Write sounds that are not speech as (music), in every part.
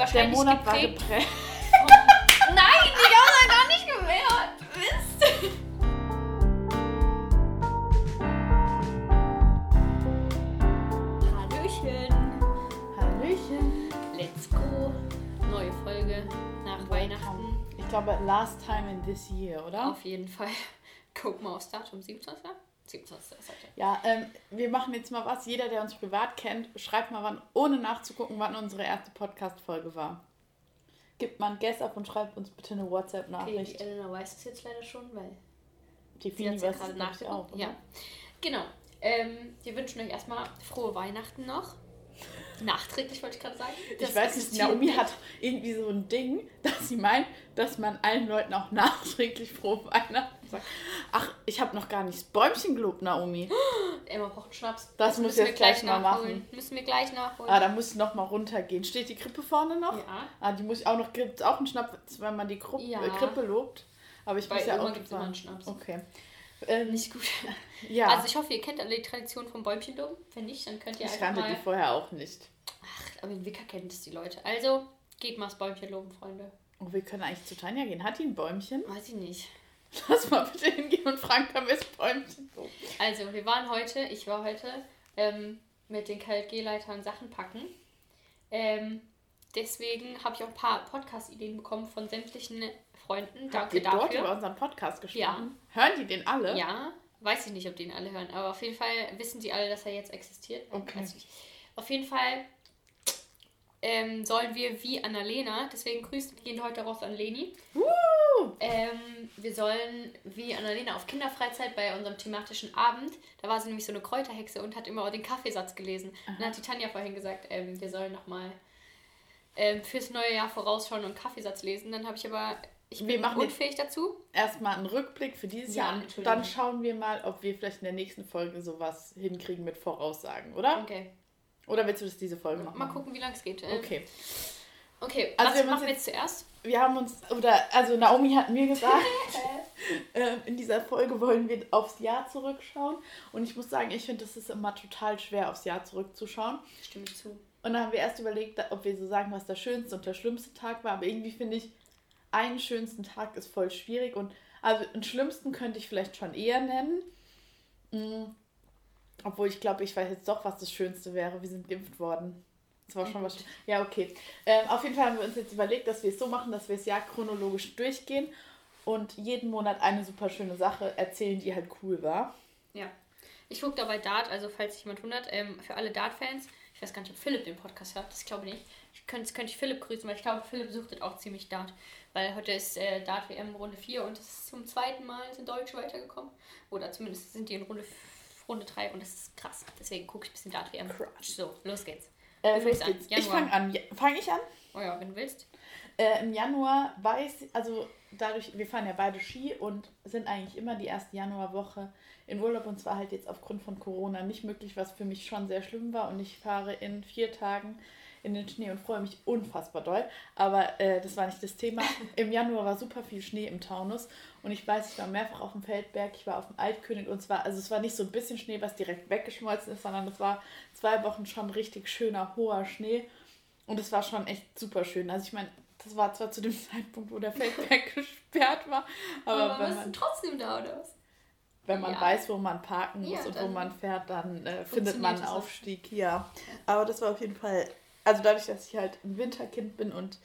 wahrscheinlich Der Monat war geprägt. geprägt. (laughs) Nein, ich habe das gar nicht gewährt. Mist. Hallöchen. Hallöchen. Let's go. Neue Folge nach Weihnachten. Ich glaube, last time in this year, oder? Auf jeden Fall. Guck mal aufs Datum. 27. 27. ist heute. Ja, ähm, wir machen jetzt mal was. Jeder, der uns privat kennt, schreibt mal wann, ohne nachzugucken, wann unsere erste Podcast-Folge war. Gibt mal ein Guess ab und schreibt uns bitte eine Okay, WhatsApp-Nachricht. die Elena weiß es jetzt leider schon, weil die sie hat ja gerade ich, nachgeguckt. auch. Ja, genau. Ähm, wir wünschen euch erstmal frohe Weihnachten noch. (laughs) Nachträglich wollte ich gerade sagen. Ich Das weiß nicht, Naomi nicht. hat irgendwie so ein Ding, (laughs) dass sie meint, dass man allen Leuten auch nachträglich frohe Weihnachten sagt. Ach, ich habe noch gar nicht das Bäumchen gelobt, Naomi. (gasps) Emma braucht einen Schnaps. Das muss müssen ich jetzt gleich mal machen. Müssen wir gleich nachholen. Ah, da muss ich noch mal runtergehen. Steht die Krippe vorne noch? ja. Ah, die muss ich auch noch, gibt es auch einen Schnaps, wenn man die Krupp, Ja. äh, Krippe lobt? Aber ich Bei muss ja Oma auch gibt es immer einen Schnaps. Okay. Ähm, Nicht gut. (laughs) ja, Also ich hoffe, ihr kennt alle die Tradition vom Bäumchen loben. Wenn nicht, dann könnt ihr ich einfach kannte mal... die vorher auch nicht. Ach, aber in Wicker kennen es die Leute. Also, geht mal das Bäumchen loben, Freunde. Und wir können eigentlich zu Tanja gehen. Hat die ein Bäumchen? Weiß ich nicht. (laughs) Lass mal bitte hingehen und fragen, können wir das Bäumchen? Also, wir waren heute, ich war heute ähm, mit den KLG-Leitern Sachen packen. Ähm, deswegen habe ich auch ein paar Podcast-Ideen bekommen von sämtlichen Freunden. Habt Danke dort dafür. über unseren Podcast gesprochen? Hören die den alle? Ja, weiß ich nicht, ob die ihn alle hören, aber auf jeden Fall wissen die alle, dass er jetzt existiert. Okay. Auf jeden Fall ähm, sollen wir wie Annalena, deswegen Grüße gehen heute raus an Leni. Uh, Ähm, wir sollen wie Annalena auf Kinderfreizeit bei unserem thematischen Abend, da war sie nämlich so eine Kräuterhexe und hat immer auch den Kaffeesatz gelesen. Und dann hat die Tanja vorhin gesagt, ähm, wir sollen nochmal ähm, fürs neue Jahr vorausschauen und Kaffeesatz lesen. Dann habe ich aber, ich Wir bin machen jetzt- unfähig dazu. erstmal einen Rückblick für dieses Ja, Jahr. Und dann schauen wir mal, ob wir vielleicht in der nächsten Folge sowas hinkriegen mit Voraussagen, oder? Okay. Oder willst du das diese Folge noch Mal machen? gucken, wie lange es geht. Ähm, Okay. Okay, Also was wir machen wir jetzt zuerst? Wir haben uns, oder, also Naomi hat mir gesagt, (laughs) ähm, in dieser Folge wollen wir aufs Jahr zurückschauen. Und ich muss sagen, ich finde, es ist immer total schwer, aufs Jahr zurückzuschauen. Stimme ich zu. Und dann haben wir erst überlegt, ob wir so sagen, was der schönste und der schlimmste Tag war. Aber irgendwie finde ich, einen schönsten Tag ist voll schwierig. Und also den schlimmsten könnte ich vielleicht schon eher nennen. Mm, Obwohl ich glaube, ich weiß jetzt doch, was das Schönste wäre. Wir sind geimpft worden. Das war schon was. Ja, okay. Ähm, auf jeden Fall haben wir uns jetzt überlegt, dass wir es so machen, dass wir das Jahr chronologisch durchgehen und jeden Monat eine super schöne Sache erzählen, die halt cool war. Ja. Ich gucke dabei Dart, also falls sich jemand wundert, ähm, für alle Dart-Fans, ich weiß gar nicht, ob Philipp den Podcast hört, das glaube ich nicht. Ich könnte, könnte ich Philipp grüßen, weil ich glaube, Philipp suchtet auch ziemlich Dart. Weil heute ist äh, Dart-WM Runde 4 und es ist zum zweiten Mal sind Deutsche weitergekommen. Oder zumindest sind die in Runde, Runde 3 und das ist krass. Deswegen gucke ich ein bisschen Dart-WM. Krass. So, los geht's. Äh, los an. Ich fange an. Fange ich an? Oh ja, wenn du willst. Äh, Im Januar weiß, also dadurch, wir fahren ja beide Ski und sind eigentlich immer die erste Januarwoche in Urlaub und zwar halt jetzt aufgrund von Corona nicht möglich, was für mich schon sehr schlimm war und ich fahre in vier Tagen in den Schnee und freue mich unfassbar doll. Aber äh, das war nicht das Thema. (laughs) Im Januar war super viel Schnee im Taunus und ich weiß, ich war mehrfach auf dem Feldberg, ich war auf dem Altkönig und zwar, also es war nicht so ein bisschen Schnee, was direkt weggeschmolzen ist, sondern es war zwei Wochen schon richtig schöner, hoher Schnee. Und es war schon echt super schön. Also ich meine, das war zwar zu dem (laughs) Zeitpunkt, wo der Feldberg (laughs) gesperrt war, aber, wenn, man, trotzdem da, oder was? wenn man Ja. weiß, wo man parken muss Ja, und wo man fährt, dann äh, findet man einen. Aufstieg, ja. Aber das war auf jeden Fall, also dadurch, dass ich halt ein Winterkind bin und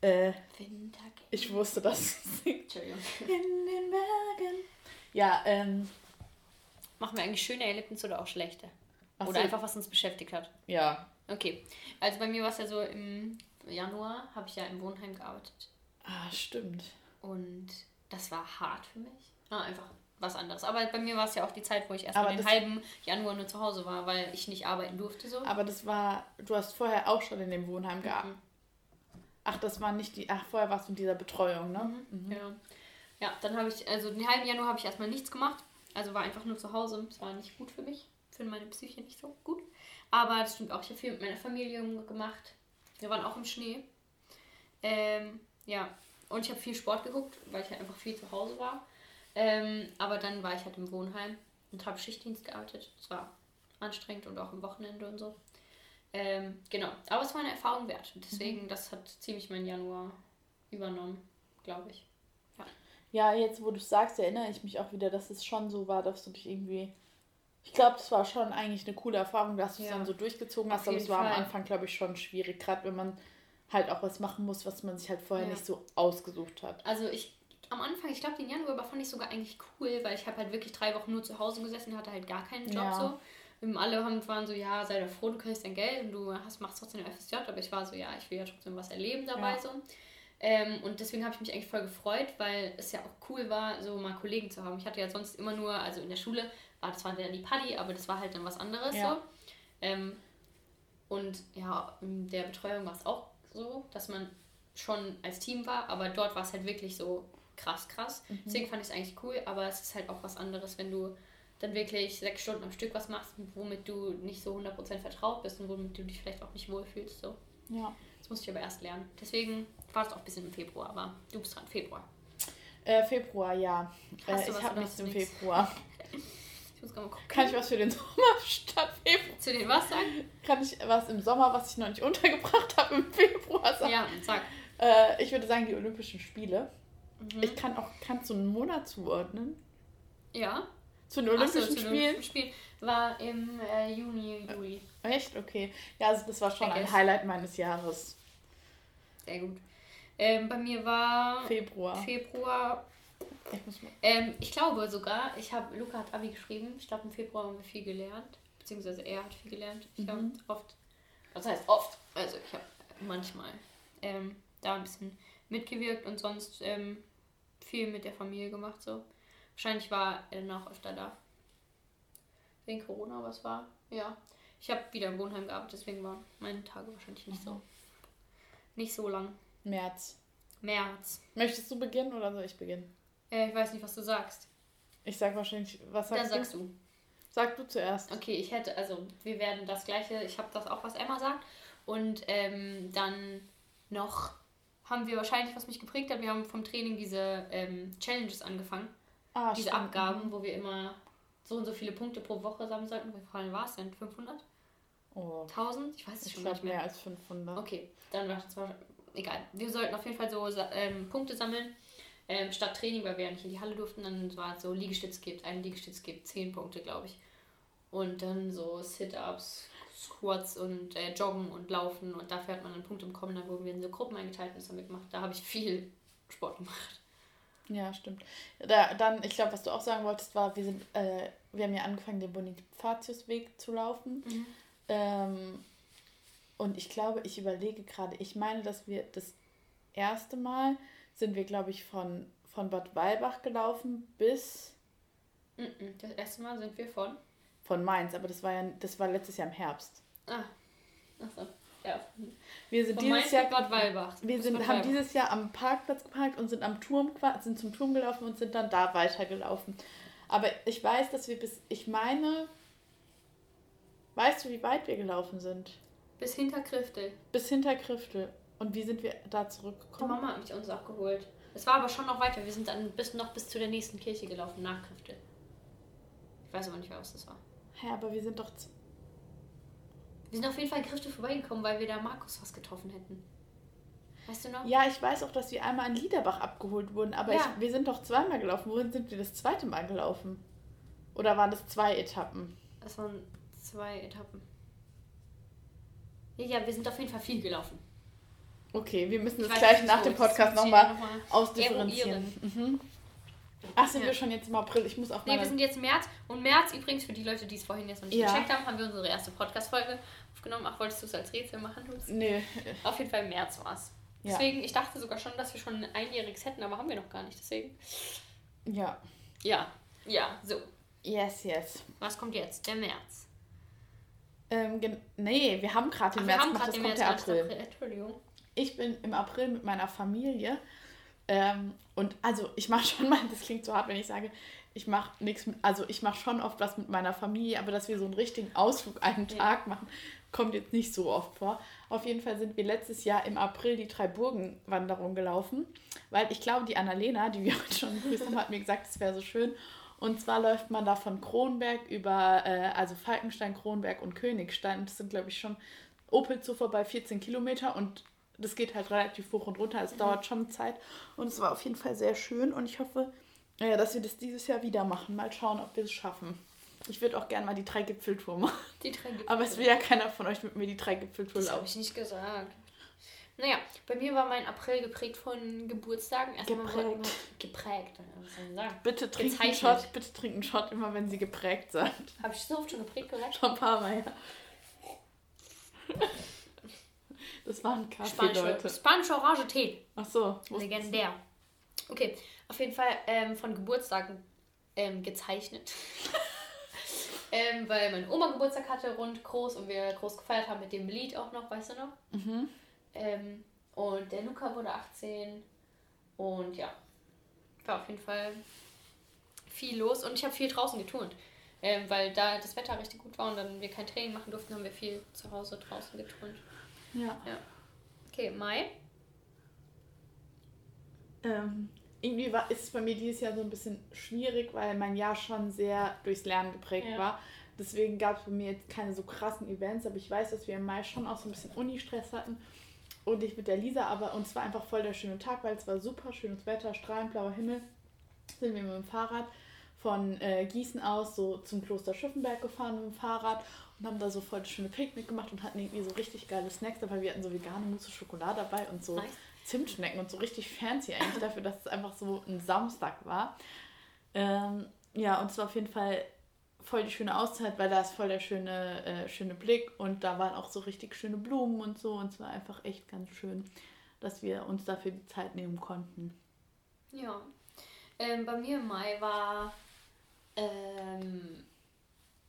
äh, Winterkind. ich wusste, dass. (laughs) Entschuldigung. In den Bergen. Ja, ähm, Machen wir eigentlich schöne Erlebnisse oder auch schlechte? ach Oder so, einfach, was uns beschäftigt hat? Ja. Okay. Also bei mir war es ja so, im Januar habe ich ja im Wohnheim gearbeitet. Ah, stimmt. Und das war hart für mich. Ah, einfach was anderes. Aber bei mir war es ja auch die Zeit, wo ich erst Aber mal den halben Januar nur zu Hause war, weil ich nicht arbeiten durfte so. Aber das war, du hast vorher auch schon in dem Wohnheim gearbeitet. Ach, das war nicht die, ach, vorher warst du in dieser Betreuung, ne? Mhm. Ja. Ja, dann habe ich, also den halben Januar habe ich erstmal nichts gemacht. Also war einfach nur zu Hause. Es war nicht gut für mich. Für meine Psyche nicht so gut. Aber das stimmt auch. Ich habe viel mit meiner Familie gemacht. Wir waren auch im Schnee. Ähm, ja. Und ich habe viel Sport geguckt, weil ich halt einfach viel zu Hause war. Ähm, aber dann war ich halt im Wohnheim und habe Schichtdienst gearbeitet. Es war anstrengend und auch am Wochenende und so. Ähm, genau, aber es war eine Erfahrung wert. Deswegen, mhm. das hat ziemlich meinen Januar übernommen, glaube ich. Ja. ja, jetzt wo du es sagst, erinnere ich mich auch wieder, dass es schon so war, dass du dich irgendwie. Ich glaube, das war schon eigentlich eine coole Erfahrung, dass du es ja. dann so durchgezogen hast, aber es war Fall. am Anfang, glaube ich, schon schwierig, gerade wenn man halt auch was machen muss, was man sich halt vorher ja. nicht so ausgesucht hat. Also ich am Anfang, ich glaube, den Januar über fand ich sogar eigentlich cool, weil ich habe halt wirklich drei Wochen nur zu Hause gesessen, hatte halt gar keinen Job ja. so. Und alle haben, waren so, ja, sei doch froh, du kriegst dein Geld und du hast, machst trotzdem FSJ, aber ich war so, ja, ich will ja trotzdem was erleben dabei ja. so. Ähm, und deswegen habe ich mich eigentlich voll gefreut, weil es ja auch cool war, so mal Kollegen zu haben. Ich hatte ja sonst immer nur, also in der Schule war das zwar wieder die Party, aber das war halt dann was anderes ja. so. Ähm, und ja, in der Betreuung war es auch so, dass man schon als Team war, aber dort war es halt wirklich so, krass, krass. Mhm. Deswegen fand ich es eigentlich cool, aber es ist halt auch was anderes, wenn du dann wirklich sechs Stunden am Stück was machst, womit du nicht so 100% vertraut bist und womit du dich vielleicht auch nicht wohlfühlst. So. Ja. Das musste ich aber erst lernen. Deswegen war es auch ein bisschen im Februar, aber du bist dran, Februar. Äh, Februar, ja. Äh, ich habe nichts im nix? Februar. (laughs) ich muss mal gucken. Kann ich was für den (laughs) Sommer statt Februar? Zu den was sagen? Kann ich was im Sommer, was ich noch nicht (laughs) untergebracht habe, im Februar sagen? Ja, sag. Äh, ich würde sagen, die Olympischen Spiele. Mhm. Ich kann auch, kannst du einen Monat zuordnen? Ja. Zu den Olympischen so, Spielen? Olympischen Spielen war im äh, Juni, Juli. Echt? Okay. Ja, also das war schon ein Highlight meines Jahres. Sehr gut. Ähm, bei mir war Februar. Februar. Ich, muss mal. Ähm, ich glaube sogar, ich habe, Luca hat Abi geschrieben. Ich glaube, im Februar haben wir viel gelernt. Beziehungsweise er hat viel gelernt. Ich mhm. habe oft, was heißt oft? Also ich habe manchmal ähm, da ein bisschen mitgewirkt und sonst ähm, viel mit der Familie gemacht. So. Wahrscheinlich war er noch öfter da. Wegen Corona, was war? Ja. Ich habe wieder im Wohnheim gearbeitet, deswegen waren meine Tage wahrscheinlich nicht so nicht so lang. März. März. Möchtest du beginnen oder soll ich beginnen? Äh, ich weiß nicht, was du sagst. Ich sag wahrscheinlich, was sagst Dann sagst du? Sag du zuerst. Okay, ich hätte, also wir werden das gleiche, ich habe das auch, was Emma sagt. Und ähm, dann noch haben wir wahrscheinlich, was mich geprägt hat, wir haben vom Training diese ähm, Challenges angefangen. Ah, diese stimmt. Abgaben, wo wir immer so und so viele Punkte pro Woche sammeln sollten. Wie viel war es denn? 500? Oh. 1000? Ich weiß es schon nicht mehr. mehr als 500. Okay, dann war es egal. Wir sollten auf jeden Fall so ähm, Punkte sammeln. Ähm, statt Training, weil wir ja nicht in die Halle durften, dann war es so Liegestütz gibt, ein Liegestütz gibt 10 Punkte, glaube ich. Und dann so Sit-Ups, Squats und äh, Joggen und Laufen und dafür hat man einen Punkt bekommen, dann wurden wir in so Gruppen eingeteilt und das haben wir gemacht. Da habe ich viel Sport gemacht. Ja, stimmt. Da, dann, ich glaube, was du auch sagen wolltest, war, wir sind, äh, wir haben ja angefangen, den Bonifatiusweg zu laufen. Mhm. Ähm, und ich glaube, ich überlege gerade, ich meine, dass wir das erste Mal sind wir, glaube ich, von, von Bad Weilbach gelaufen bis. Mhm, das erste Mal sind wir von? Von Mainz, aber das war ja das war letztes Jahr im Herbst. Ah. Achso. Ja. Wir sind von dieses Mainz Jahr Bad Weilbach. Wir sind, haben Weilbach. dieses Jahr am Parkplatz geparkt und sind am Turm sind zum Turm gelaufen und sind dann da weitergelaufen. Aber ich weiß, dass wir bis ich meine Weißt du, wie weit wir gelaufen sind? Bis hinter Kriftel. Bis hinter Kriftel. Und wie sind wir da zurückgekommen? Die Mama hat mich uns abgeholt. Es war aber schon noch weiter. Wir sind dann bis, noch bis zu der nächsten Kirche gelaufen, nach Kriftel. Ich weiß aber nicht was das war. Hä, aber wir sind doch. Wir sind auf jeden Fall in vorbeigekommen, weil wir da Markus was getroffen hätten. Weißt du noch? Ja, ich weiß auch, dass wir einmal in Liederbach abgeholt wurden, aber ja. ich, wir sind doch zweimal gelaufen. Wohin sind wir das zweite Mal gelaufen? Oder waren das zwei Etappen? Das waren zwei Etappen. Ja, ja, wir sind auf jeden Fall viel gelaufen. Okay, wir müssen das gleich nach dem Podcast nochmal noch ausdifferenzieren. Mhm. Ach, sind ja. wir schon jetzt im April? Ich muss auf Nee, wir sind jetzt im März. Und März übrigens, für die Leute, die es vorhin jetzt noch nicht ja. gecheckt haben, haben wir unsere erste Podcast-Folge aufgenommen. Ach, wolltest du es als Rätsel machen? Lutz? Nee. Auf jeden Fall im März war es. Ja. Deswegen, ich dachte sogar schon, dass wir schon ein einjähriges hätten, aber haben wir noch gar nicht. Deswegen. Ja. Ja. Ja, so. Yes, yes. Was kommt jetzt? Der März. Ähm, nee, wir haben gerade den März gemacht, das kommt März der April. April. Entschuldigung. Ich bin im April mit meiner Familie ähm, und also ich mache (laughs) schon mal, das klingt so hart, wenn ich sage, ich mache nichts, also ich mache schon oft was mit meiner Familie, aber dass wir so einen richtigen Ausflug einen ja. Tag machen, kommt jetzt nicht so oft vor. Auf jeden Fall sind wir letztes Jahr im April die Drei-Burgen-Wanderung gelaufen, weil ich glaube, die Annalena, die wir (laughs) heute schon begrüßt haben, hat mir gesagt, es wäre so schön. Und zwar läuft man da von Kronberg über, äh, also Falkenstein, Kronberg und Königstein. Das sind, glaube ich, schon Opel zu vorbei, 14 Kilometer und das geht halt relativ hoch und runter. Es mhm. dauert schon Zeit und es war auf jeden Fall sehr schön und ich hoffe, ja, dass wir das dieses Jahr wieder machen. Mal schauen, ob wir es schaffen. Ich würde auch gerne mal die drei Gipfeltour machen. (laughs) Die drei Gipfeltour. Aber es will ja keiner von euch mit mir die drei Gipfeltour laufen. Das habe ich nicht gesagt. Naja, bei mir war mein April geprägt von Geburtstagen. Erstmal geprägt. geprägt, sagen? Bitte trinken einen Shot, bitte trinken Shot, immer wenn sie geprägt sind. Habe ich so oft schon geprägt gesagt? Schon ein paar Mal, ja. (laughs) Das war ein Kaffee, Spanische, Leute. Spanische Orange Tee. Ach so. Legendär. Okay, auf jeden Fall ähm, von Geburtstagen ähm, gezeichnet. (laughs) ähm, weil meine Oma Geburtstag hatte, rund groß und wir groß gefeiert haben mit dem Lied auch noch, weißt du noch? Mhm. Ähm, und der Luca wurde 18 und ja, war auf jeden Fall viel los und ich habe viel draußen geturnt. Ähm, weil da das Wetter richtig gut war und dann wir kein Training machen durften, haben wir viel zu Hause draußen geturnt. Ja. ja. Okay, Mai. Ähm, irgendwie war, ist es bei mir dieses Jahr so ein bisschen schwierig, weil mein Jahr schon sehr durchs Lernen geprägt ja. war. Deswegen gab es bei mir jetzt keine so krassen Events, aber ich weiß, dass wir im Mai schon auch so ein bisschen Uni-Stress hatten und ich mit der Lisa, aber uns war einfach voll der schöne Tag, weil es war super schönes Wetter, strahlend blauer Himmel. Sind wir mit dem Fahrrad von äh, Gießen aus so zum Kloster Schiffenberg gefahren mit dem Fahrrad und haben da so voll das schöne Picknick gemacht und hatten irgendwie so richtig geile Snacks dabei. Wir hatten so vegane Mousse Schokolade dabei und so nice. Zimtschnecken und so richtig fancy eigentlich dafür, dass es einfach so ein Samstag war. Ähm, ja, und es war auf jeden Fall voll die schöne Auszeit, weil da ist voll der schöne, äh, schöne Blick und da waren auch so richtig schöne Blumen und so und es war einfach echt ganz schön, dass wir uns dafür die Zeit nehmen konnten. Ja, ähm, bei mir im Mai war, ähm,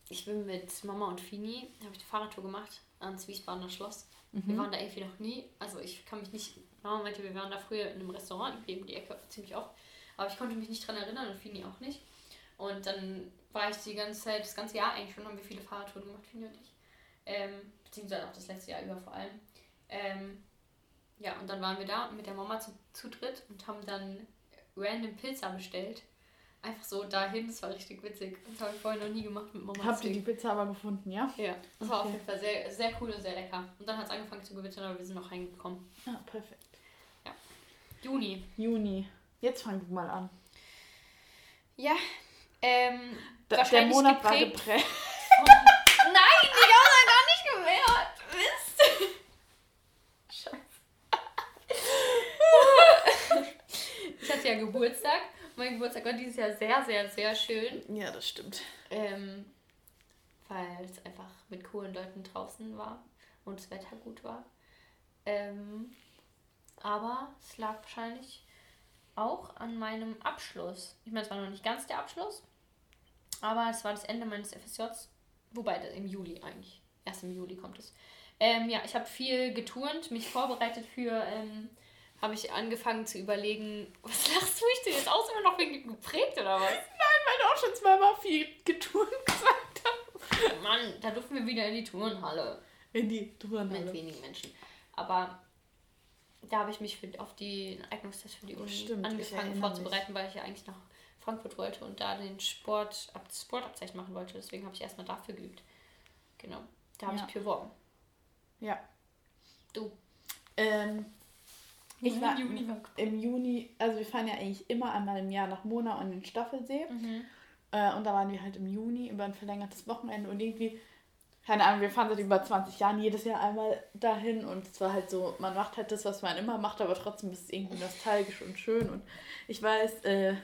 ich bin mit Mama und Fini, habe ich die Fahrradtour gemacht ans Wiesbadener Schloss. Mhm. Wir waren da irgendwie noch nie, also ich kann mich nicht, Mama meinte, wir waren da früher in einem Restaurant, irgendwie um die Ecke, ziemlich oft, aber ich konnte mich nicht dran erinnern und Fini auch nicht. Und dann war ich die ganze Zeit, das ganze Jahr eigentlich schon, haben wir viele Fahrradtouren gemacht, finde ich. Ähm, beziehungsweise auch das letzte Jahr über vor allem. Ähm, ja, und dann waren wir da mit der Mama zu, zu dritt und haben dann random Pizza bestellt. Einfach so dahin, das war richtig witzig. Das habe ich vorher noch nie gemacht mit Mama. Habt ihr die Pizza aber gefunden, ja? Ja, das okay. war auf jeden Fall sehr, sehr cool und sehr lecker. Und dann hat es angefangen zu gewittern, aber wir sind noch reingekommen. Ah, perfekt. Ja. Juni. Juni. Jetzt fang du mal an. Ja, ähm, da, der Monat war geprägt. (laughs) Nein, die haben wir gar nicht gewährt. Mist. Scheiße. (laughs) ich hatte ja Geburtstag. Mein Geburtstag war dieses Jahr sehr, sehr, sehr schön. Ja, das stimmt. Ähm, weil es einfach mit coolen Leuten draußen war und das Wetter gut war. Ähm, aber es lag wahrscheinlich auch an meinem Abschluss. Ich meine, es war noch nicht ganz der Abschluss, aber es war das Ende meines FSJs. Wobei, im Juli eigentlich. Erst im Juli kommt es. Ähm, ja, ich habe viel geturnt, mich vorbereitet für, ähm, habe ich angefangen zu überlegen, was lachst du mich denn jetzt aus, immer noch wegen geprägt oder was? Nein, weil du auch schon zweimal viel geturnt gesagt hast. Mann, da durften wir wieder in die Turnhalle. In die Turnhalle. Mit wenigen Menschen. Aber da habe ich mich für, auf den Eignungstest für die Uni Stimmt, angefangen vorzubereiten, mich. weil ich ja eigentlich nach Frankfurt wollte und da den Sport, das Sportabzeichen machen wollte. Deswegen habe ich erstmal dafür geübt. Genau. Da habe ja. ich beworben. Ja. Du. Ähm, ich war Juni im Juni, also wir fahren ja eigentlich immer einmal im Jahr nach Mona und den Staffelsee. Mhm. Äh, und da waren wir halt im Juni über ein verlängertes Wochenende und irgendwie, keine Ahnung, wir fahren seit über 20 Jahren jedes Jahr einmal dahin und es war halt so, man macht halt das, was man immer macht, aber trotzdem ist es irgendwie nostalgisch und schön und ich weiß, äh,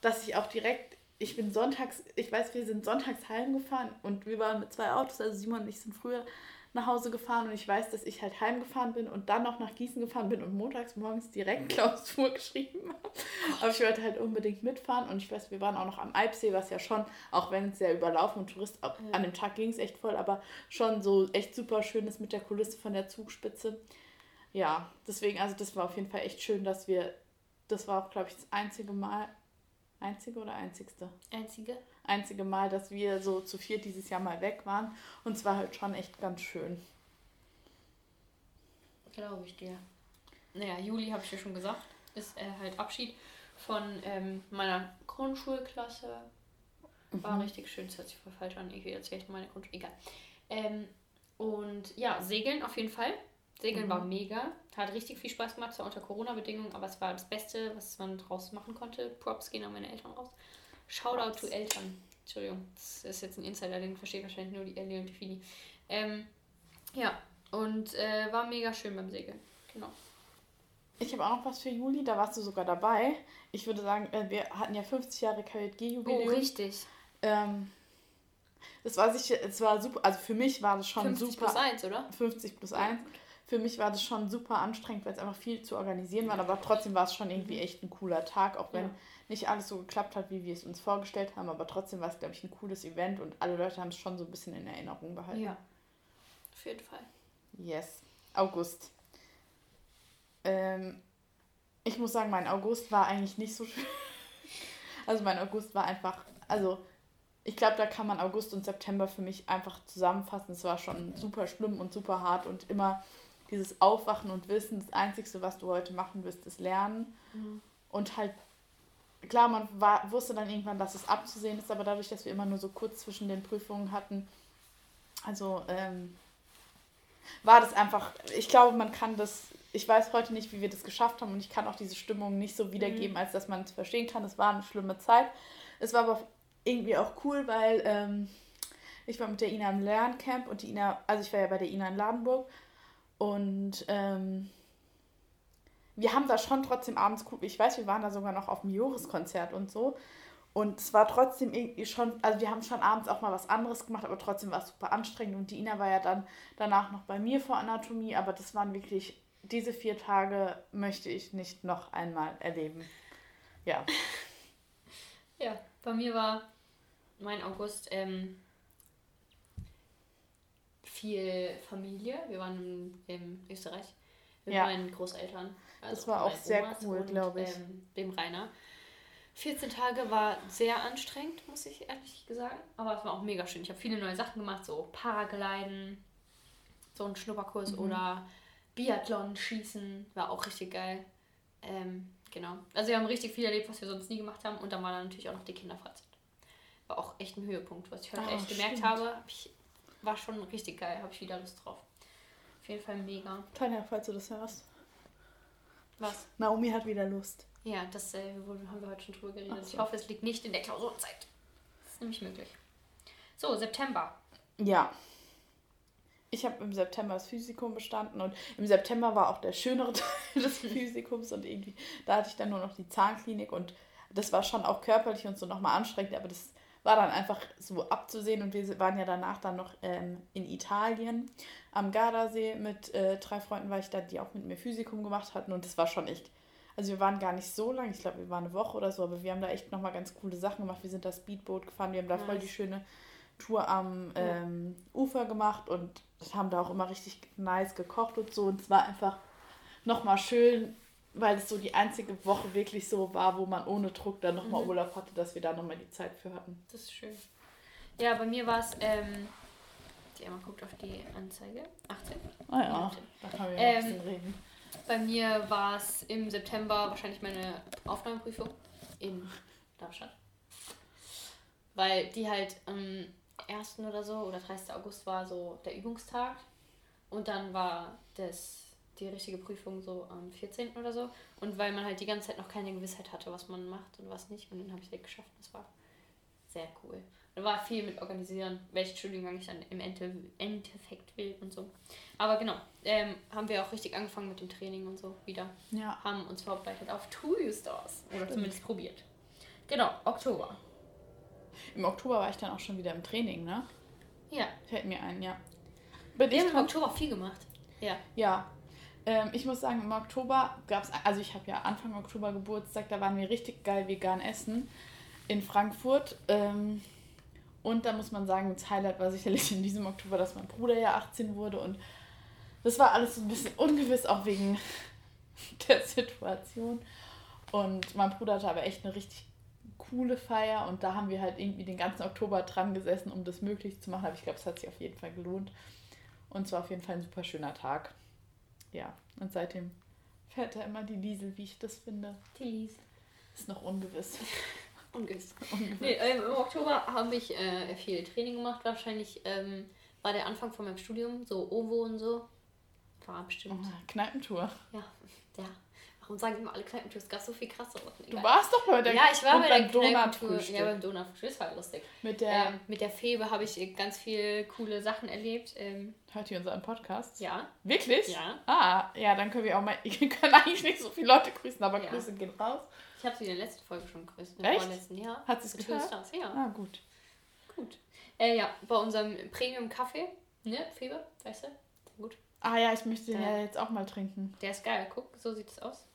dass ich auch direkt, ich bin sonntags, ich weiß, wir sind sonntags heimgefahren und wir waren mit zwei Autos, also Simon und ich sind früher nach Hause gefahren und ich weiß, dass ich halt heimgefahren bin und dann noch nach Gießen gefahren bin und montags morgens direkt Klausur geschrieben habe. Aber ich wollte halt unbedingt mitfahren und ich weiß, wir waren auch noch am Alpsee, was ja schon, auch wenn es sehr überlaufen und Tourist, ja. an dem Tag ging es echt voll, aber schon so echt super schön ist mit der Kulisse von der Zugspitze. Ja, deswegen, also das war auf jeden Fall echt schön, dass wir, das war auch, glaube ich, das einzige Mal, Einzige oder einzigste? Einzige. Einzige Mal, dass wir so zu viert dieses Jahr mal weg waren. Und es war halt schon echt ganz schön. Glaube ich dir. Naja, Juli habe ich ja schon gesagt. Ist äh, halt Abschied von ähm, meiner Grundschulklasse. War mhm. richtig schön. Das hört sich voll falsch an. Irgendwie erzähle ich meine Grundschule. Egal. Ähm, Und ja, Segeln auf jeden Fall. Segeln Mhm. war mega. Hat richtig viel Spaß gemacht, zwar unter Corona-Bedingungen, aber es war das Beste, was man draus machen konnte. Props gehen an meine Eltern raus. Shoutout to Eltern. Entschuldigung, das ist jetzt ein Insider, den versteht wahrscheinlich nur die Ellie und die Fini. Ähm, ja, und äh, war mega schön beim Segeln. Genau. Ich habe auch noch was für Juli, da warst du sogar dabei. Ich würde sagen, äh, wir hatten ja 50 Jahre Oh, KJG-Jubiläum. richtig. Ähm, das war sicher, es war super, also für mich war das schon 50 super. plus 1, oder? 50 plus 1. Für mich war das schon super anstrengend, weil es einfach viel zu organisieren war, aber trotzdem war es schon irgendwie echt ein cooler Tag, auch wenn Ja. Nicht alles so geklappt hat, wie wir es uns vorgestellt haben, aber trotzdem war es, glaube ich, ein cooles Event und alle Leute haben es schon so ein bisschen in Erinnerung behalten. Ja. Auf jeden Fall. Yes. August. Ähm, ich muss sagen, mein August war eigentlich nicht so (laughs) schön. Also mein August war einfach, also ich glaube, da kann man August und September für mich einfach zusammenfassen. Es war schon super schlimm und super hart und immer dieses Aufwachen und Wissen, das Einzige, was du heute machen wirst, ist lernen. Und halt, klar, man war, wusste dann irgendwann, dass es abzusehen ist, aber dadurch, dass wir immer nur so kurz zwischen den Prüfungen hatten, also ähm, war das einfach, ich glaube, man kann das, ich weiß heute nicht, wie wir das geschafft haben und ich kann auch diese Stimmung nicht so wiedergeben, als dass man es verstehen kann. Es war eine schlimme Zeit. Es war aber irgendwie auch cool, weil ähm, ich war mit der Ina im Lerncamp und die Ina, also ich war ja bei der Ina in Ladenburg und ähm, wir haben da schon trotzdem abends gut, ich weiß, wir waren da sogar noch auf dem Joris-Konzert und so. Und es war trotzdem irgendwie schon, also wir haben schon abends auch mal was anderes gemacht, aber trotzdem war es super anstrengend. Und die Ina war ja dann danach noch bei mir vor Anatomie, aber das waren wirklich, diese vier Tage möchte ich nicht noch einmal erleben. Ja. (laughs) Ja, bei mir war mein August ähm, viel Familie. Wir waren in, in Österreich mit Ja. meinen Großeltern. Also Das war auch sehr Omas cool, und, glaub ich. Ähm, dem Rainer. 14 Tage war sehr anstrengend, muss ich ehrlich sagen. Aber es war auch mega schön. Ich habe viele neue Sachen gemacht, so Paragliden, so ein Schnupperkurs Mhm. oder Biathlon, Schießen, war auch richtig geil. Ähm, genau. Also wir haben richtig viel erlebt, was wir sonst nie gemacht haben. Und dann war dann natürlich auch noch die Kinderfreizeit. War auch echt ein Höhepunkt, was ich heute Ah, echt gemerkt stimmt. habe. Hab ich, war schon richtig geil, habe ich wieder Lust drauf. Auf jeden Fall mega. Tanja, falls du das hörst. Was? Naomi hat wieder Lust. Ja, das äh, haben wir heute schon drüber geredet. So. Ich hoffe, es liegt nicht in der Klausurzeit. Das ist nämlich möglich. So, September. Ja. Ich habe im September das Physikum bestanden und im September war auch der schönere (laughs) Teil des Physikums und irgendwie, da hatte ich dann nur noch die Zahnklinik und das war schon auch körperlich und so nochmal anstrengend, aber das war dann einfach so abzusehen und wir waren ja danach dann noch ähm, in Italien am Gardasee mit äh, drei Freunden war ich da, die auch mit mir Physikum gemacht hatten und das war schon echt, also wir waren gar nicht so lang, ich glaube wir waren eine Woche oder so, aber wir haben da echt nochmal ganz coole Sachen gemacht, wir sind da Speedboot gefahren, wir haben da voll Nice. die schöne Tour am ähm, Ufer gemacht und haben da auch immer richtig nice gekocht und so. Und es war einfach nochmal schön, weil es so die einzige Woche wirklich so war, wo man ohne Druck dann nochmal Mhm. Urlaub hatte, dass wir da nochmal die Zeit für hatten. Das ist schön. Ja, bei mir war es, ähm, die Emma guckt auf die Anzeige. 18. Ah ja, Ja. da kann man ja Ähm, ein bisschen reden. Bei mir war es im September wahrscheinlich meine Aufnahmeprüfung in Darmstadt. Weil die halt am 1. oder so oder 30. August war so der Übungstag. Und dann war das die richtige Prüfung so am 14. oder so. Und weil man halt die ganze Zeit noch keine Gewissheit hatte, was man macht und was nicht. Und dann habe ich es geschafft. Das war sehr cool. Da war viel mit organisieren, welchen Studiengang ich dann im Ende, Endeffekt will und so. Aber genau, ähm, haben wir auch richtig angefangen mit dem Training und so wieder. Ja. Haben uns vorbereitet auf Two Stars. Oder zumindest probiert. Genau, Oktober. Im Oktober war ich dann auch schon wieder im Training, ne? Ja, Fällt mir ein, ja. Bin wir haben im? Oktober viel gemacht. Ja. Ja. Ähm, ich muss sagen, im Oktober gab es, also ich habe ja Anfang Oktober Geburtstag, da waren wir richtig geil vegan essen in Frankfurt. Ähm, und da muss man sagen, das Highlight war sicherlich in diesem Oktober, dass mein Bruder ja 18 wurde und das war alles so ein bisschen ungewiss, auch wegen (laughs) der Situation. Und mein Bruder hatte aber echt eine richtig coole Feier und da haben wir halt irgendwie den ganzen Oktober dran gesessen, um das möglich zu machen. Aber ich glaube, es hat sich auf jeden Fall gelohnt. Und es war auf jeden Fall ein super schöner Tag. Ja, und seitdem fährt er immer die Diesel, wie ich das finde. Die Lies. Ist noch ungewiss. (laughs) Ungewiss. ungewiss. Nee, ähm, im Oktober habe ich äh, viel Training gemacht, wahrscheinlich ähm, war der Anfang von meinem Studium, so OVO und so. War bestimmt. Oh, Kneipentour. Ja, ja. Warum sagen immer alle Kneipentour? Es gab so viel krasse Sachen. Du warst doch bei der Ja, ich war bei der beim Kneipentour. Ja, beim Donutfrühstück. Das war lustig. Mit der. Ähm, mit der Febe habe ich ganz viel coole Sachen erlebt. Ähm, Hört ihr unseren Podcast? ja, Wirklich? ja. Ah, ja, dann können wir auch mal. (laughs) Wir können eigentlich nicht so viele Leute grüßen, aber Ja. Grüße gehen raus. Ich habe sie in der letzten Folge schon gegrüßt. Im Echt? vorletzten Jahr. Hat sie es gehört? Ja. Ah, gut. Gut. Äh, ja, bei unserem Premium-Kaffee, ne, Febe, weißt du? Gut. Ah ja, ich möchte den Ja. ja jetzt auch mal trinken. Der ist geil, guck, so sieht es aus.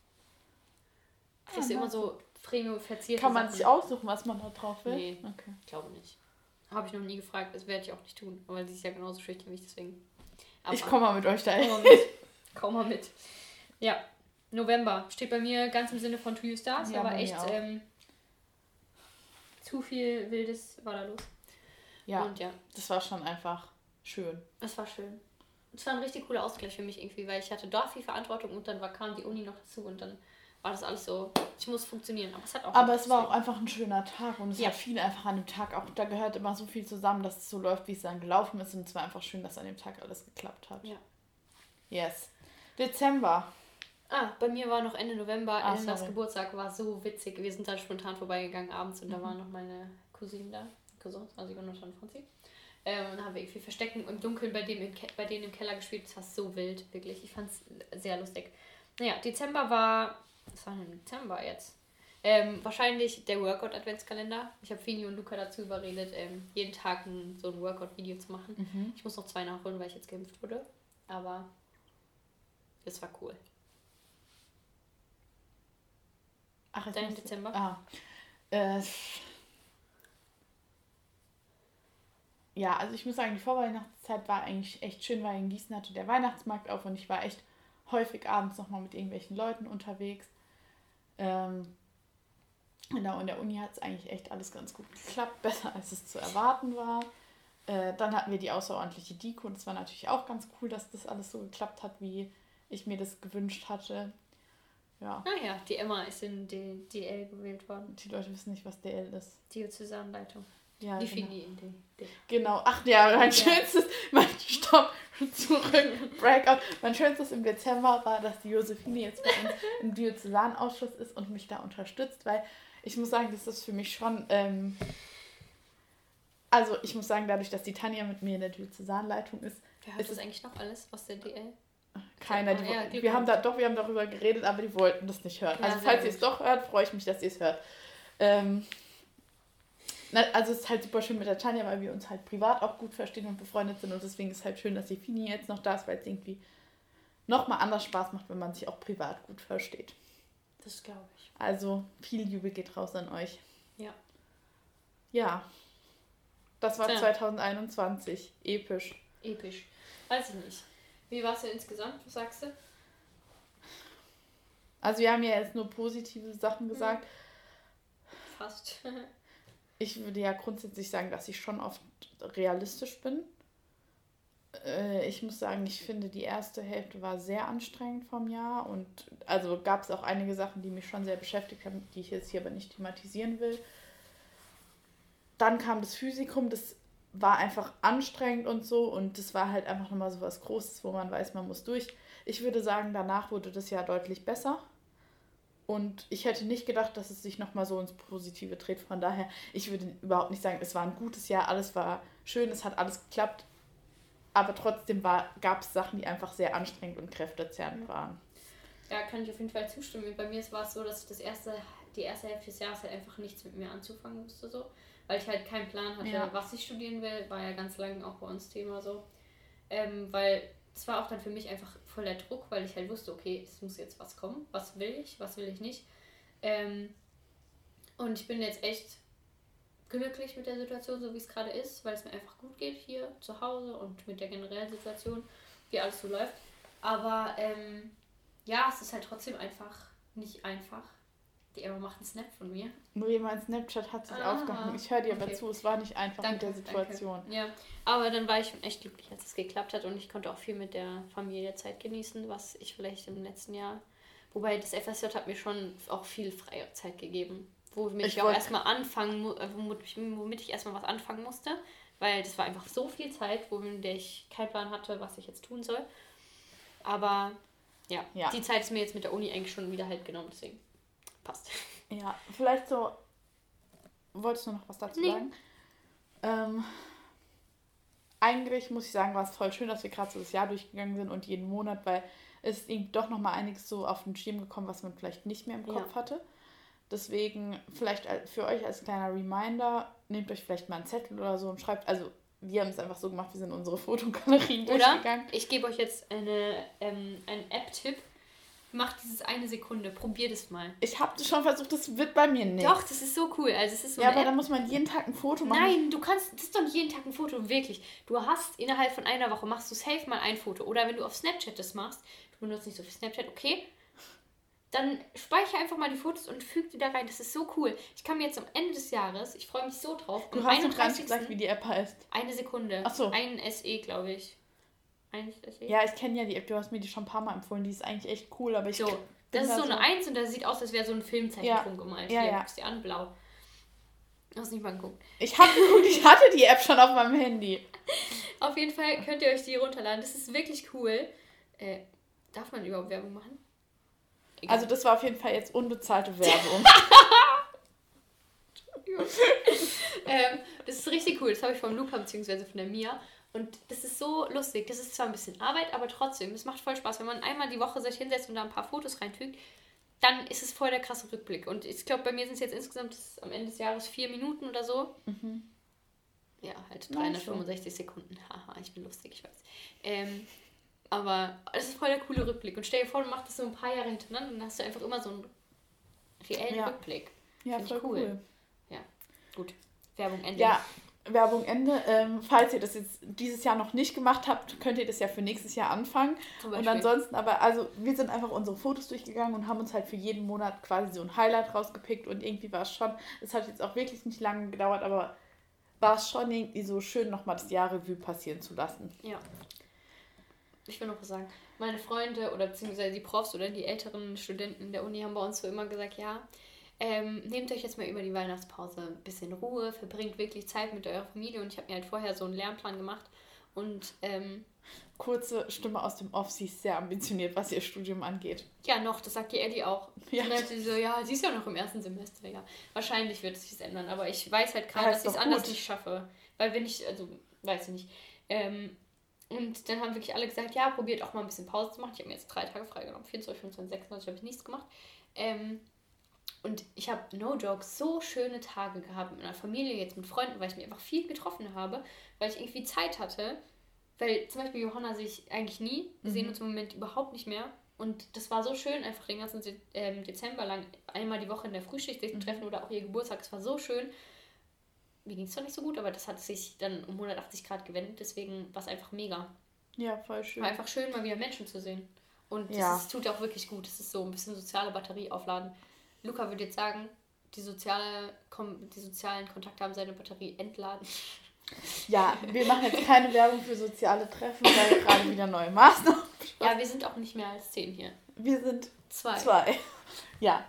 Kriegst du immer so Premium verzierte Kann man sich aussuchen, was man da drauf will? Nee. Okay. Ich glaube nicht. Habe ich noch nie gefragt, das werde ich auch nicht tun. Aber sie ist ja genauso schüchtern wie ich, deswegen. Aber Ich komme mal mit euch dahin. Komm mal mit. Komm mal mit. Ja, November steht bei mir ganz im Sinne von To You Stars. Ja, aber echt ähm, zu viel Wildes war da los. Ja, Und ja, das war schon einfach schön. es war schön. Es war ein richtig cooler Ausgleich für mich irgendwie, weil ich hatte da viel Verantwortung und dann war, kam die Uni noch dazu und dann war das alles so, ich muss funktionieren. Aber es hat auch Aber es war auch einfach ein schöner Tag und es Ja. hat viel einfach an dem Tag auch, da gehört immer so viel zusammen, dass es so läuft, wie es dann gelaufen ist und es war einfach schön, dass an dem Tag alles geklappt hat. Ja. Yes. Dezember. Ah, bei mir war noch Ende November, Ah, das sorry. Geburtstag war so witzig. Wir sind dann spontan vorbeigegangen abends und da Mhm. waren noch meine Cousinen da. Cousins, also Jonathan und Franzi. Ähm, und dann haben wir irgendwie Verstecken im Dunkeln bei, dem bei denen im Keller gespielt. Das war so wild, wirklich. Ich fand es sehr lustig. Naja, Dezember war. Was war denn Dezember jetzt? Ähm, wahrscheinlich der Workout-Adventskalender. Ich habe Fini und Luca dazu überredet, ähm, jeden Tag ein, so ein Workout-Video zu machen. Mhm. Ich muss noch zwei nachholen, weil ich jetzt geimpft wurde. Aber es war cool. Ach, Dein Dezember? Ah. Äh, ja, also ich muss sagen, die Vorweihnachtszeit war eigentlich echt schön, weil in Gießen hatte der Weihnachtsmarkt auf und ich war echt häufig abends nochmal mit irgendwelchen Leuten unterwegs. Ähm, genau, in der Uni hat es eigentlich echt alles ganz gut geklappt, besser als es zu erwarten war. Äh, dann hatten wir die außerordentliche Deko und es war natürlich auch ganz cool, dass das alles so geklappt hat, wie ich mir das gewünscht hatte. Ja, Naja, Ah die Emma ist in die DL gewählt worden. die Leute wissen nicht, was DL ist. Diözesanleitung. Ja, Die genau. Fini in die DL. Genau, ach ja, mein Ja. schönstes, mein Stopp, (laughs) zurück, Breakout. Mein schönstes im Dezember war, dass die Josephine jetzt bei uns im Diözesanausschuss ist und mich da unterstützt, weil ich muss sagen, das ist für mich schon, ähm, also ich muss sagen, dadurch, dass die Tanja mit mir in der Diözesanleitung ist, Wer hört Ist das eigentlich noch alles aus der DL? keiner, die, Ja, wir haben da, doch, wir haben darüber geredet, aber die wollten das nicht hören. Ja, also falls ihr es doch hört, freue ich mich, dass ihr es hört. Ähm, na, also es ist halt super schön mit der Tanja, weil wir uns halt privat auch gut verstehen und befreundet sind und deswegen ist halt schön, dass die Fini jetzt noch da ist, weil es irgendwie nochmal anders Spaß macht, wenn man sich auch privat gut versteht. Das glaube ich. Also viel Liebe geht raus an euch. Ja. Ja. Das war Tja. 2021. Episch. Episch. Weiß ich nicht. Wie war es denn insgesamt? Was sagst du? Also wir haben ja jetzt nur positive Sachen gesagt. Fast. (laughs) Ich würde ja grundsätzlich sagen, dass ich schon oft realistisch bin. Äh, Ich muss sagen, ich finde, die erste Hälfte war sehr anstrengend vom Jahr und also gab es auch einige Sachen, die mich schon sehr beschäftigt haben, die ich jetzt hier aber nicht thematisieren will. Dann kam das Physikum, das war einfach anstrengend und so und das war halt einfach nochmal so was Großes, wo man weiß, man muss durch. Ich würde sagen, danach wurde das Jahr deutlich besser. Und ich hätte nicht gedacht, dass es sich nochmal so ins Positive dreht. Von daher, ich würde überhaupt nicht sagen, es war ein gutes Jahr, alles war schön, es hat alles geklappt. Aber trotzdem gab es Sachen, die einfach sehr anstrengend und kräftezehrend waren. Ja, kann ich auf jeden Fall zustimmen. Bei mir war es so, dass ich das erste, die erste Hälfte des Jahres halt einfach nichts mit mir anzufangen musste, so. Weil ich halt keinen Plan hatte, Ja. was ich studieren will. War ja ganz lange auch bei uns Thema so. Ähm, weil es war auch dann für mich einfach voll der Druck, weil ich halt wusste, okay, es muss jetzt was kommen. Was will ich, was will ich nicht. Ähm, und ich bin jetzt echt glücklich mit der Situation, so wie es gerade ist, weil es mir einfach gut geht hier zu Hause und mit der generellen Situation, wie alles so läuft. Aber ähm, ja, es ist halt trotzdem einfach nicht einfach. Die Emma macht einen Snap von mir. Nur mein Snapchat hat sich Ah, aufgehangen. Ich höre dir aber okay. zu, es war nicht einfach Danke, mit der Situation. Danke. Ja, aber dann war ich echt glücklich, als es geklappt hat und ich konnte auch viel mit der Familie Zeit genießen, was ich vielleicht im letzten Jahr. Wobei das FSJ hat mir schon auch viel freie Zeit gegeben, womit Ich ich, auch erstmal anfangen, äh, womit ich, womit ich erstmal was anfangen musste. weil das war einfach so viel Zeit, wo in der ich keinen Plan hatte, was ich jetzt tun soll. Aber ja, Ja. die Zeit ist mir jetzt mit der Uni eigentlich schon wieder halt genommen, deswegen passt. Ja, vielleicht so. Wolltest du noch was dazu Nee. sagen? Ähm, eigentlich muss ich sagen, war es voll schön, dass wir gerade so das Jahr durchgegangen sind und jeden Monat, weil es ist irgendwie doch nochmal einiges so auf den Schirm gekommen, was man vielleicht nicht mehr im Ja. Kopf hatte. Deswegen vielleicht für euch als kleiner Reminder, nehmt euch vielleicht mal einen Zettel oder so und schreibt, also wir haben es einfach so gemacht, wir sind unsere Fotogalerien Oder durchgegangen. ich gebe euch jetzt eine, ähm, einen App-Tipp. Macht dieses eine Sekunde, probiert es mal. Ich habe schon versucht, das wird bei mir nicht. Doch, das ist so cool. Also es ist so ja, aber App. da muss man jeden Tag ein Foto machen. Nein, du kannst, das ist doch nicht jeden Tag ein Foto, wirklich. Du hast innerhalb von einer Woche, machst du safe mal ein Foto. Oder wenn du auf Snapchat das machst, du benutzt nicht so viel Snapchat, okay, dann speichere einfach mal die Fotos und füg die da rein. Das ist so cool. Ich kann mir jetzt am Ende des Jahres, ich freue mich so drauf, Du am hast noch gar nicht 31. gesagt, wie die App heißt. eine Sekunde. Ach so. Ein SE, glaube ich. Ein SE? Ja, ich kenne ja die App, du hast mir die schon ein paar Mal empfohlen. Die ist eigentlich echt cool, aber ich. So, das ist da so eine Eins und da sieht aus, als wäre so ein Filmzeichen Ja. gemalt. Ja, Hier, ja. guckst dir an, blau. Du hast nicht mal geguckt. Ich habe geguckt, ich hatte die App schon auf meinem Handy. (laughs) Auf jeden Fall könnt ihr euch die runterladen. Das ist wirklich cool. Äh, darf man überhaupt Werbung machen? Egal. Also, das war auf jeden Fall jetzt unbezahlte (laughs) Werbung. (laughs) ähm, das ist richtig cool. Das habe ich vom Luca bzw. von der Mia. Und das ist so lustig. Das ist zwar ein bisschen Arbeit, aber trotzdem, es macht voll Spaß. Wenn man einmal die Woche sich hinsetzt und da ein paar Fotos reinfügt, dann ist es voll der krasse Rückblick. Und ich glaube, bei mir sind es jetzt insgesamt am Ende des Jahres vier Minuten oder so. Ja, halt Na, 365 Sekunden. (laughs) Haha, ich bin lustig, ich weiß. Ähm, aber es ist voll der coole Rückblick. Und stell dir vor, du machst das so ein paar Jahre hintereinander und dann hast du einfach immer so einen reellen Ja. Rückblick. Ja, Find ich voll cool. cool. Ja, gut. Werbung Ende. Ja, Werbung Ende. Ähm, falls ihr das jetzt dieses Jahr noch nicht gemacht habt, könnt ihr das ja für nächstes Jahr anfangen. Und ansonsten, aber also wir sind einfach unsere Fotos durchgegangen und haben uns halt für jeden Monat quasi so ein Highlight rausgepickt und irgendwie war es schon, es hat jetzt auch wirklich nicht lange gedauert, aber war es schon irgendwie so schön, nochmal das Jahr Revue passieren zu lassen. Ja. Ich will noch was sagen. Meine Freunde oder beziehungsweise die Profs oder die älteren Studenten der Uni haben bei uns so immer gesagt, ja, ähm, nehmt euch jetzt mal über die Weihnachtspause ein bisschen Ruhe, verbringt wirklich Zeit mit eurer Familie und ich habe mir halt vorher so einen Lernplan gemacht und ähm, Kurze Stimme aus dem Off, sie ist sehr ambitioniert, was ihr Studium angeht. ja noch, das sagt die Ellie auch. (laughs) Ja. Und dann hat sie so, ja, sie ist ja noch im ersten Semester, ja. Wahrscheinlich wird es sich ändern, aber ich weiß halt gerade, Ja, dass ich es anders nicht schaffe. Weil wenn ich, also, weiß ich nicht. Ähm, und dann haben wirklich alle gesagt, ja, probiert auch mal ein bisschen Pause zu machen. Ich habe mir jetzt drei Tage freigenommen. 24, 25, 26 habe ich nichts gemacht. Ähm, und ich habe, no joke, so schöne Tage gehabt mit meiner Familie, jetzt mit Freunden, weil ich mich einfach viel getroffen habe, weil ich irgendwie Zeit hatte. Weil zum Beispiel Johanna sehe ich eigentlich nie. Wir sehen uns im Moment überhaupt nicht mehr. Und das war so schön, einfach den ganzen ähm, Dezember lang einmal die Woche in der Frühschicht sich zu treffen oder auch ihr Geburtstag. Es war so schön. Mir ging es zwar nicht so gut, aber das hat sich dann um 180 Grad gewendet. Deswegen war es einfach mega. Ja, voll schön. War einfach schön, mal wieder Menschen zu sehen. Und das Ja. ist, tut auch wirklich gut. Das ist so ein bisschen soziale Batterie aufladen. Luca würde jetzt sagen, die, soziale, die sozialen Kontakte haben seine Batterie entladen. (laughs) Ja, wir machen jetzt keine Werbung für soziale Treffen, weil gerade wieder neue Maßnahmen. Ja, wir sind auch nicht mehr als 10 hier. Wir sind Zwei. zwei. Ja.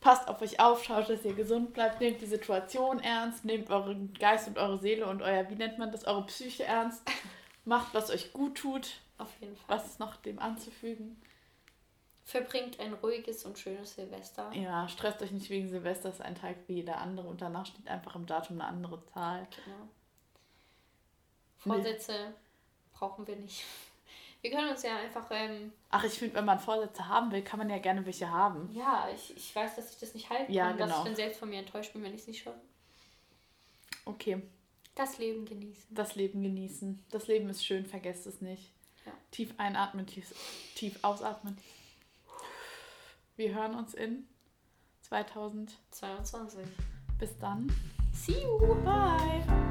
Passt auf euch auf, schaut, dass ihr gesund bleibt, nehmt die Situation ernst, nehmt euren Geist und eure Seele und euer, wie nennt man das, eure Psyche ernst. Macht, was euch gut tut. Auf jeden Fall. Was ist noch dem anzufügen? Verbringt ein ruhiges und schönes Silvester. Ja, stresst euch nicht wegen Silvester, ist ein Tag wie jeder andere und danach steht einfach im Datum eine andere Zahl. Genau. Vorsätze brauchen wir nicht. Wir können uns ja einfach, ähm, Ach, ich finde, wenn man Vorsätze haben will, kann man ja gerne welche haben. ja, ich, ich weiß, dass ich das nicht halten Ja, kann, dass genau. ich dann selbst von mir enttäuscht bin, wenn ich es nicht schaffe. Okay, Das Leben genießen. das Leben genießen. Das Leben ist schön, vergesst es nicht. Ja. Tief einatmen, tief, tief ausatmen. Wir hören uns in 2000. 22. Bis dann. See you! Bye.